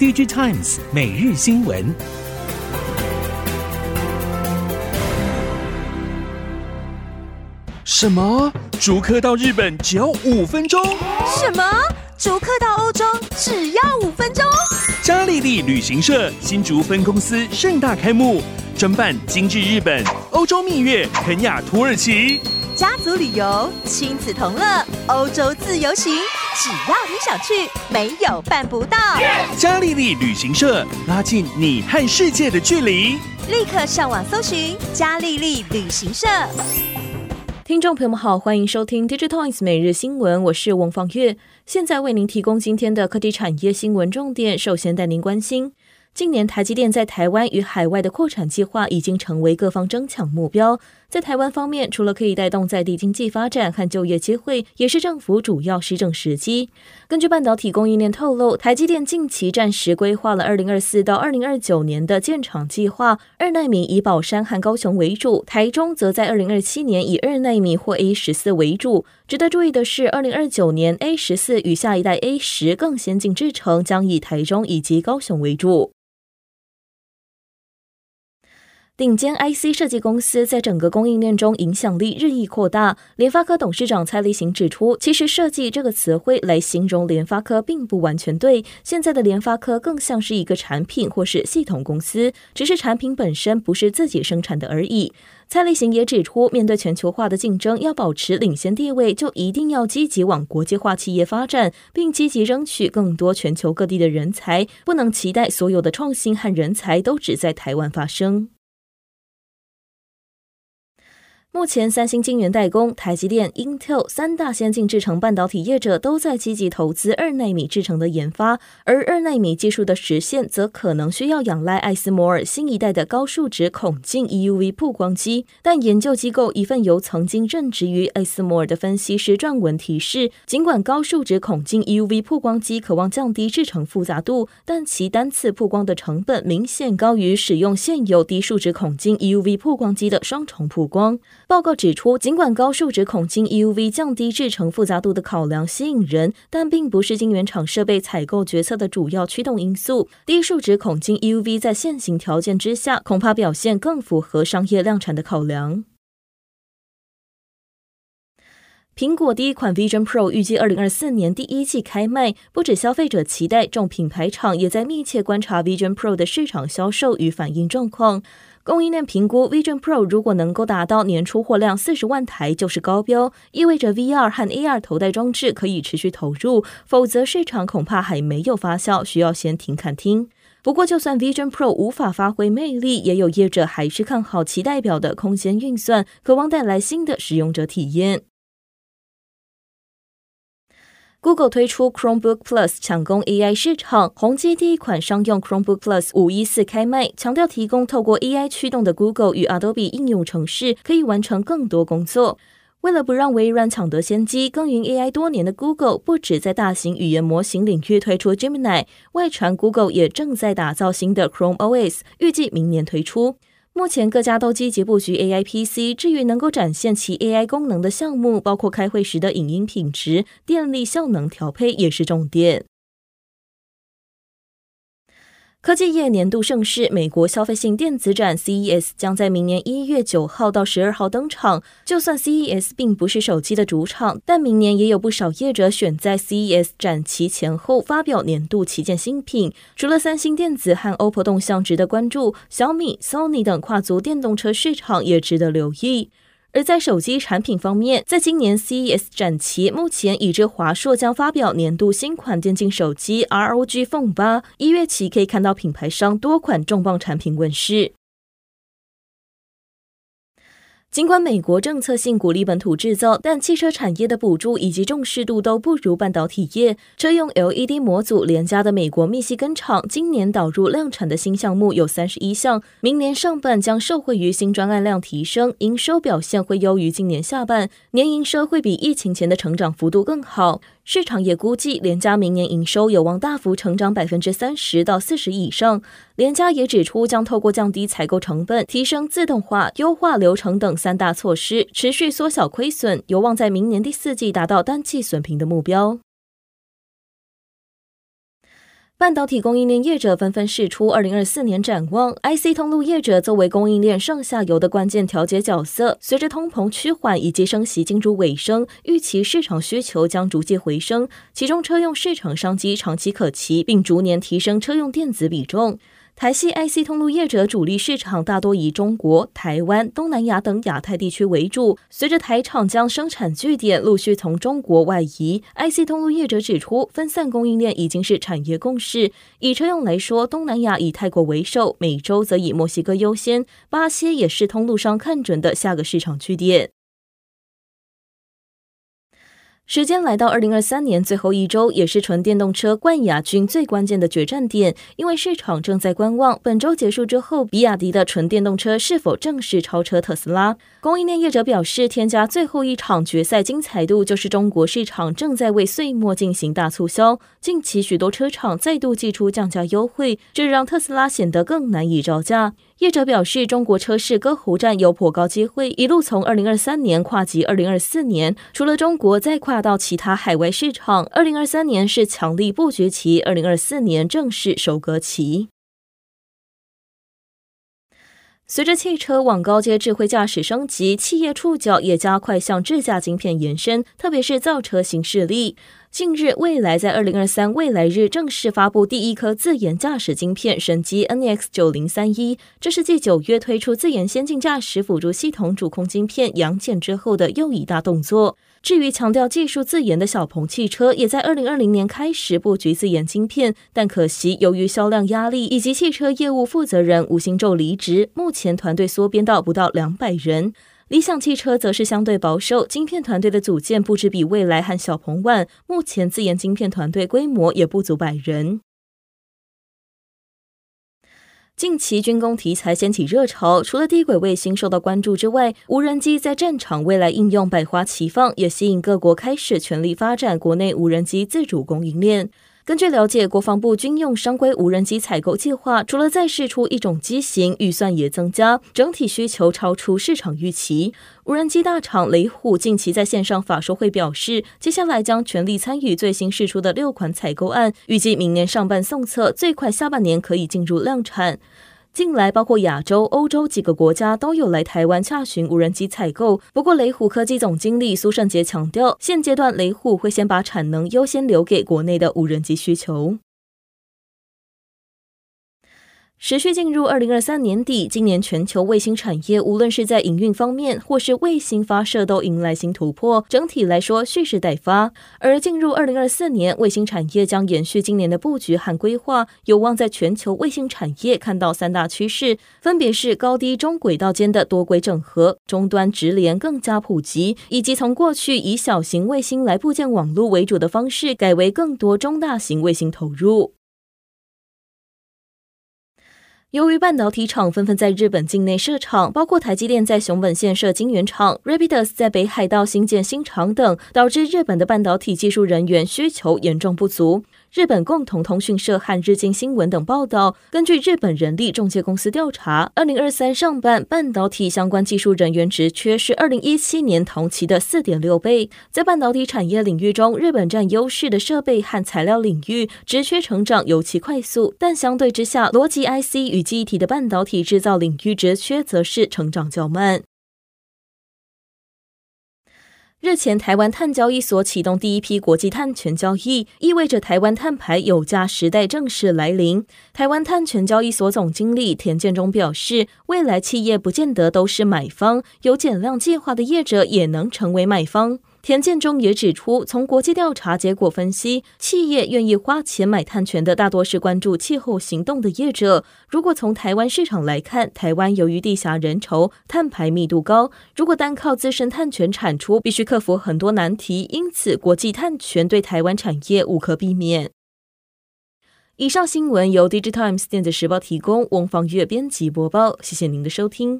DigiTimes 每日新闻。什么？逐客到日本只要五分钟？什么？逐客到欧洲只要五分钟？嘉利利旅行社新竹分公司盛大开幕，专办精致日本、欧洲蜜月、肯亚、土耳其。家族旅游，亲子同乐，欧洲自由行，只要你想去，没有办不到。嘉利利旅行社拉近你和世界的距离，立刻上网搜寻嘉利利旅行社。听众朋友们好，欢迎收听 DigiTimes 每日新闻，我是王方月，现在为您提供今天的科技产业新闻重点，首先带您关心。近年，台积电在台湾与海外的扩产计划已经成为各方争抢目标。在台湾方面，除了可以带动在地经济发展和就业机会，也是政府主要施政时机。根据半导体供应链透露，台积电近期暂时规划了二零二四到二零二九年的建厂计划，二奈米以宝山和高雄为主，台中则在二零二七年以二奈米或 A 十四为主。值得注意的是，二零二九年 A 十四与下一代 A 十更先进制程将以台中以及高雄为主。顶尖 IC 设计公司在整个供应链中影响力日益扩大。联发科董事长蔡力行指出，其实“设计”这个词汇来形容联发科并不完全对。现在的联发科更像是一个产品或是系统公司，只是产品本身不是自己生产的而已。蔡力行也指出，面对全球化的竞争，要保持领先地位，就一定要积极往国际化企业发展，并积极争取更多全球各地的人才，不能期待所有的创新和人才都只在台湾发生。目前，三星晶圆代工、台积电、Intel 三大先进制程半导体业者都在积极投资二纳米制程的研发，而二纳米技术的实现，则可能需要仰赖艾斯摩尔新一代的高数值孔径 EUV 曝光机。但研究机构一份由曾经任职于艾斯摩尔的分析师撰文提示，尽管高数值孔径 EUV 曝光机渴望降低制程复杂度，但其单次曝光的成本明显高于使用现有低数值孔径 EUV 曝光机的双重曝光。报告指出，尽管高数值孔径 EUV 降低制程复杂度的考量吸引人，但并不是晶圆厂设备采购决策的主要驱动因素。低数值孔径 EUV 在现行条件之下，恐怕表现更符合商业量产的考量。苹果第一款 Vision Pro 预计二零二四年第一季开卖，不止消费者期待，众品牌厂也在密切观察 Vision Pro 的市场销售与反应状况。供应链评估，Vision Pro 如果能够达到年出货量四十万台，就是高标，意味着 VR 和 AR 头戴装置可以持续投入；否则，市场恐怕还没有发酵，需要先停看听。不过，就算 Vision Pro 无法发挥魅力，也有业者还是看好其代表的空间运算，渴望带来新的使用者体验。Google 推出 Chromebook Plus 抢攻 AI 市场，宏基第一款商用 Chromebook Plus 五一四开卖，强调提供透过 AI 驱动的 Google 与 Adobe 应用程式，可以完成更多工作。为了不让微软抢得先机，耕耘 AI 多年的 Google 不止在大型语言模型领域推出 Gemini，外传 Google 也正在打造新的 Chrome OS，预计明年推出。目前各家都积极布局 AI PC，至于能够展现其 AI 功能的项目，包括开会时的影音品质、电力效能调配，也是重点。科技业年度盛事，美国消费性电子展 CES 将在明年一月九号到十二号登场。就算 CES 并不是手机的主场，但明年也有不少业者选在 CES 展期前后发表年度旗舰新品。除了三星电子和 OPPO 动向值得关注，小米、Sony 等跨足电动车市场也值得留意。而在手机产品方面，在今年 CES 展期，目前已知华硕将发表年度新款电竞手机 ROG Phone 8，一月起可以看到品牌商多款重磅产品问世。尽管美国政策性鼓励本土制造，但汽车产业的补助以及重视度都不如半导体业。车用 LED 模组连家的美国密西根厂，今年导入量产的新项目有三十一项，明年上半将受惠于新专案量提升，营收表现会优于今年下半年，营收会比疫情前的成长幅度更好。市场也估计，联家明年营收有望大幅成长百分之三十到四十以上。联家也指出，将透过降低采购成本、提升自动化、优化流程等三大措施，持续缩小亏损，有望在明年第四季达到单季损平的目标。半导体供应链业者纷纷释出二零二四年展望，IC 通路业者作为供应链上下游的关键调节角色，随着通膨趋缓以及升息进入尾声，预期市场需求将逐渐回升，其中车用市场商机长期可期，并逐年提升车用电子比重。台系 IC 通路业者主力市场大多以中国、台湾、东南亚等亚太地区为主。随着台厂将生产据点陆续从中国外移，IC 通路业者指出，分散供应链已经是产业共识。以车用来说，东南亚以泰国为首，美洲则以墨西哥优先，巴西也是通路商看准的下个市场据点。时间来到二零二三年最后一周，也是纯电动车冠亚军最关键的决战点，因为市场正在观望本周结束之后，比亚迪的纯电动车是否正式超车特斯拉。供应链业者表示，添加最后一场决赛精彩度就是中国市场正在为岁末进行大促销，近期许多车厂再度祭出降价优惠，这让特斯拉显得更难以招架。业者表示，中国车市割喉战有颇高机会，一路从二零二三年跨及二零二四年，除了中国，再跨到其他海外市场。二零二三年是强力布局期，二零二四年正式收割期。随着汽车往高阶智慧驾驶升级，企业触角也加快向智驾晶片延伸，特别是造车新势力。近日，蔚来在二零二三蔚来日正式发布第一颗自研驾驶晶片神机 NX 九零三一，这是继九月推出自研先进驾驶辅助系统主控晶片杨戬之后的又一大动作。至于强调技术自研的小鹏汽车，也在二零二零年开始布局自研晶片，但可惜由于销量压力以及汽车业务负责人吴兴宙离职，目前团队缩编到不到两百人。理想汽车则是相对保守，晶片团队的组建不止比蔚来和小鹏晚，目前自研晶片团队规模也不足百人。近期军工题材掀起热潮，除了低轨卫星受到关注之外，无人机在战场未来应用百花齐放，也吸引各国开始全力发展国内无人机自主供应链。根据了解，国防部军用商规无人机采购计划，除了再试出一种机型，预算也增加，整体需求超出市场预期。无人机大厂雷虎近期在线上法说会表示，接下来将全力参与最新试出的六款采购案，预计明年上半送测，最快下半年可以进入量产。近来，包括亚洲、欧洲几个国家都有来台湾洽询无人机采购。不过，雷虎科技总经理苏胜杰强调，现阶段雷虎会先把产能优先留给国内的无人机需求。持续进入二零二三年底，今年全球卫星产业无论是在营运方面，或是卫星发射，都迎来新突破。整体来说，蓄势待发。而进入二零二四年，卫星产业将延续今年的布局和规划，有望在全球卫星产业看到三大趋势，分别是高低中轨道间的多轨整合、终端直连更加普及，以及从过去以小型卫星来布建网络为主的方式，改为更多中大型卫星投入。由于半导体厂纷纷在日本境内设厂，包括台积电在熊本县设晶圆厂，Rapidus 在北海道新建新厂等，导致日本的半导体技术人员需求严重不足。日本共同通讯社和日经新闻等报道，根据日本人力中介公司调查，二零二三上半半导体相关技术人员职缺是二零一七年同期的四点六倍。在半导体产业领域中，日本占优势的设备和材料领域职缺成长尤其快速，但相对之下，逻辑 IC 与记忆体的半导体制造领域职缺则是成长较慢。日前，台湾碳交易所启动第一批国际碳权交易，意味着台湾碳排有价时代正式来临。台湾碳权交易所总经理田建中表示，未来企业不见得都是买方，有减量计划的业者也能成为买方。田建中也指出，从国际调查结果分析，企业愿意花钱买碳权的大多是关注气候行动的业者。如果从台湾市场来看，台湾由于地狭人稠，碳排密度高，如果单靠自身碳权产出，必须克服很多难题，因此国际碳权对台湾产业无可避免。以上新闻由 DigiTimes 电子时报提供，翁方月编辑播报，谢谢您的收听。